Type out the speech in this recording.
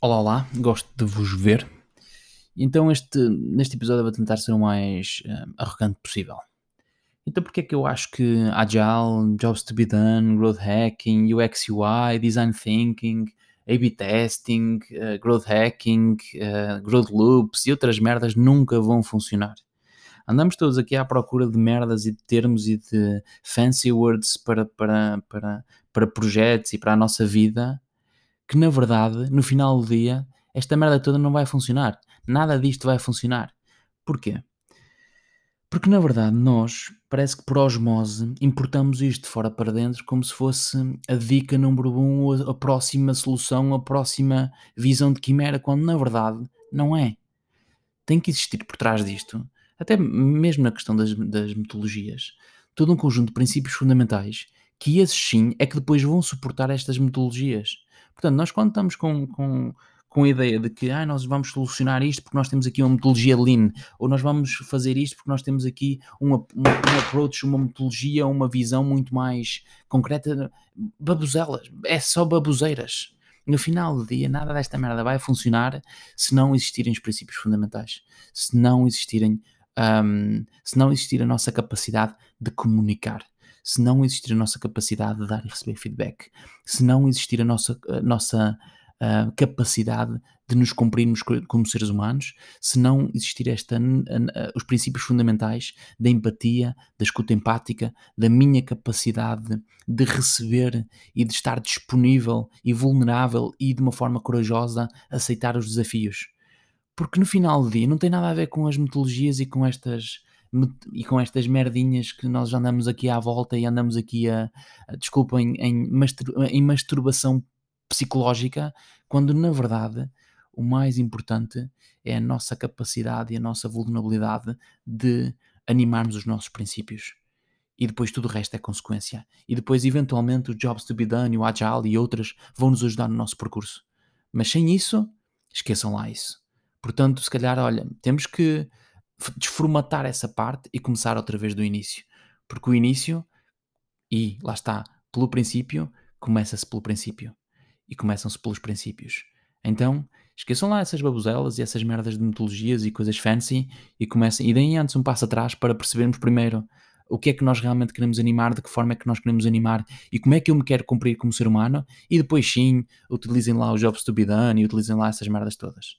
Olá, olá, gosto de vos ver. Então, este, neste episódio, eu vou tentar ser o mais uh, arrogante possível. Então, porque é que eu acho que Agile, Jobs to be Done, Growth Hacking, UX UI, Design Thinking, A-B Testing, uh, Growth Hacking, uh, Growth Loops e outras merdas nunca vão funcionar? Andamos todos aqui à procura de merdas e de termos e de fancy words para, para, para, para projetos e para a nossa vida que na verdade, no final do dia, esta merda toda não vai funcionar. Nada disto vai funcionar. Porquê? Porque na verdade nós, parece que por osmose, importamos isto de fora para dentro como se fosse a dica número um, a próxima solução, a próxima visão de quimera, quando na verdade não é. Tem que existir por trás disto, até mesmo na questão das, das metodologias, todo um conjunto de princípios fundamentais que esses sim é que depois vão suportar estas metodologias. Portanto, nós quando estamos com, com, com a ideia de que ah, nós vamos solucionar isto porque nós temos aqui uma metodologia lean, ou nós vamos fazer isto porque nós temos aqui uma, um approach, uma metodologia, uma visão muito mais concreta, babuzelas, é só baboseiras. No final do dia, nada desta merda vai funcionar se não existirem os princípios fundamentais, se não existirem, um, se não existir a nossa capacidade de comunicar se não existir a nossa capacidade de dar e receber feedback, se não existir a nossa, a nossa capacidade de nos cumprirmos como seres humanos, se não existir esta, os princípios fundamentais da empatia, da escuta empática, da minha capacidade de receber e de estar disponível e vulnerável e de uma forma corajosa aceitar os desafios. Porque no final do dia não tem nada a ver com as metodologias e com estas e com estas merdinhas que nós andamos aqui à volta e andamos aqui a, a desculpem, em, em masturbação psicológica, quando na verdade o mais importante é a nossa capacidade e a nossa vulnerabilidade de animarmos os nossos princípios. E depois tudo o resto é consequência. E depois, eventualmente, o Jobs to be Done, o Agile e outras vão nos ajudar no nosso percurso. Mas sem isso, esqueçam lá isso. Portanto, se calhar, olha, temos que desformatar essa parte e começar outra vez do início. Porque o início, e lá está, pelo princípio, começa-se pelo princípio. E começam-se pelos princípios. Então, esqueçam lá essas babuzelas e essas merdas de metodologias e coisas fancy e comecem, e deem antes um passo atrás para percebermos primeiro o que é que nós realmente queremos animar, de que forma é que nós queremos animar e como é que eu me quero cumprir como ser humano e depois sim, utilizem lá os jobs to be done e utilizem lá essas merdas todas.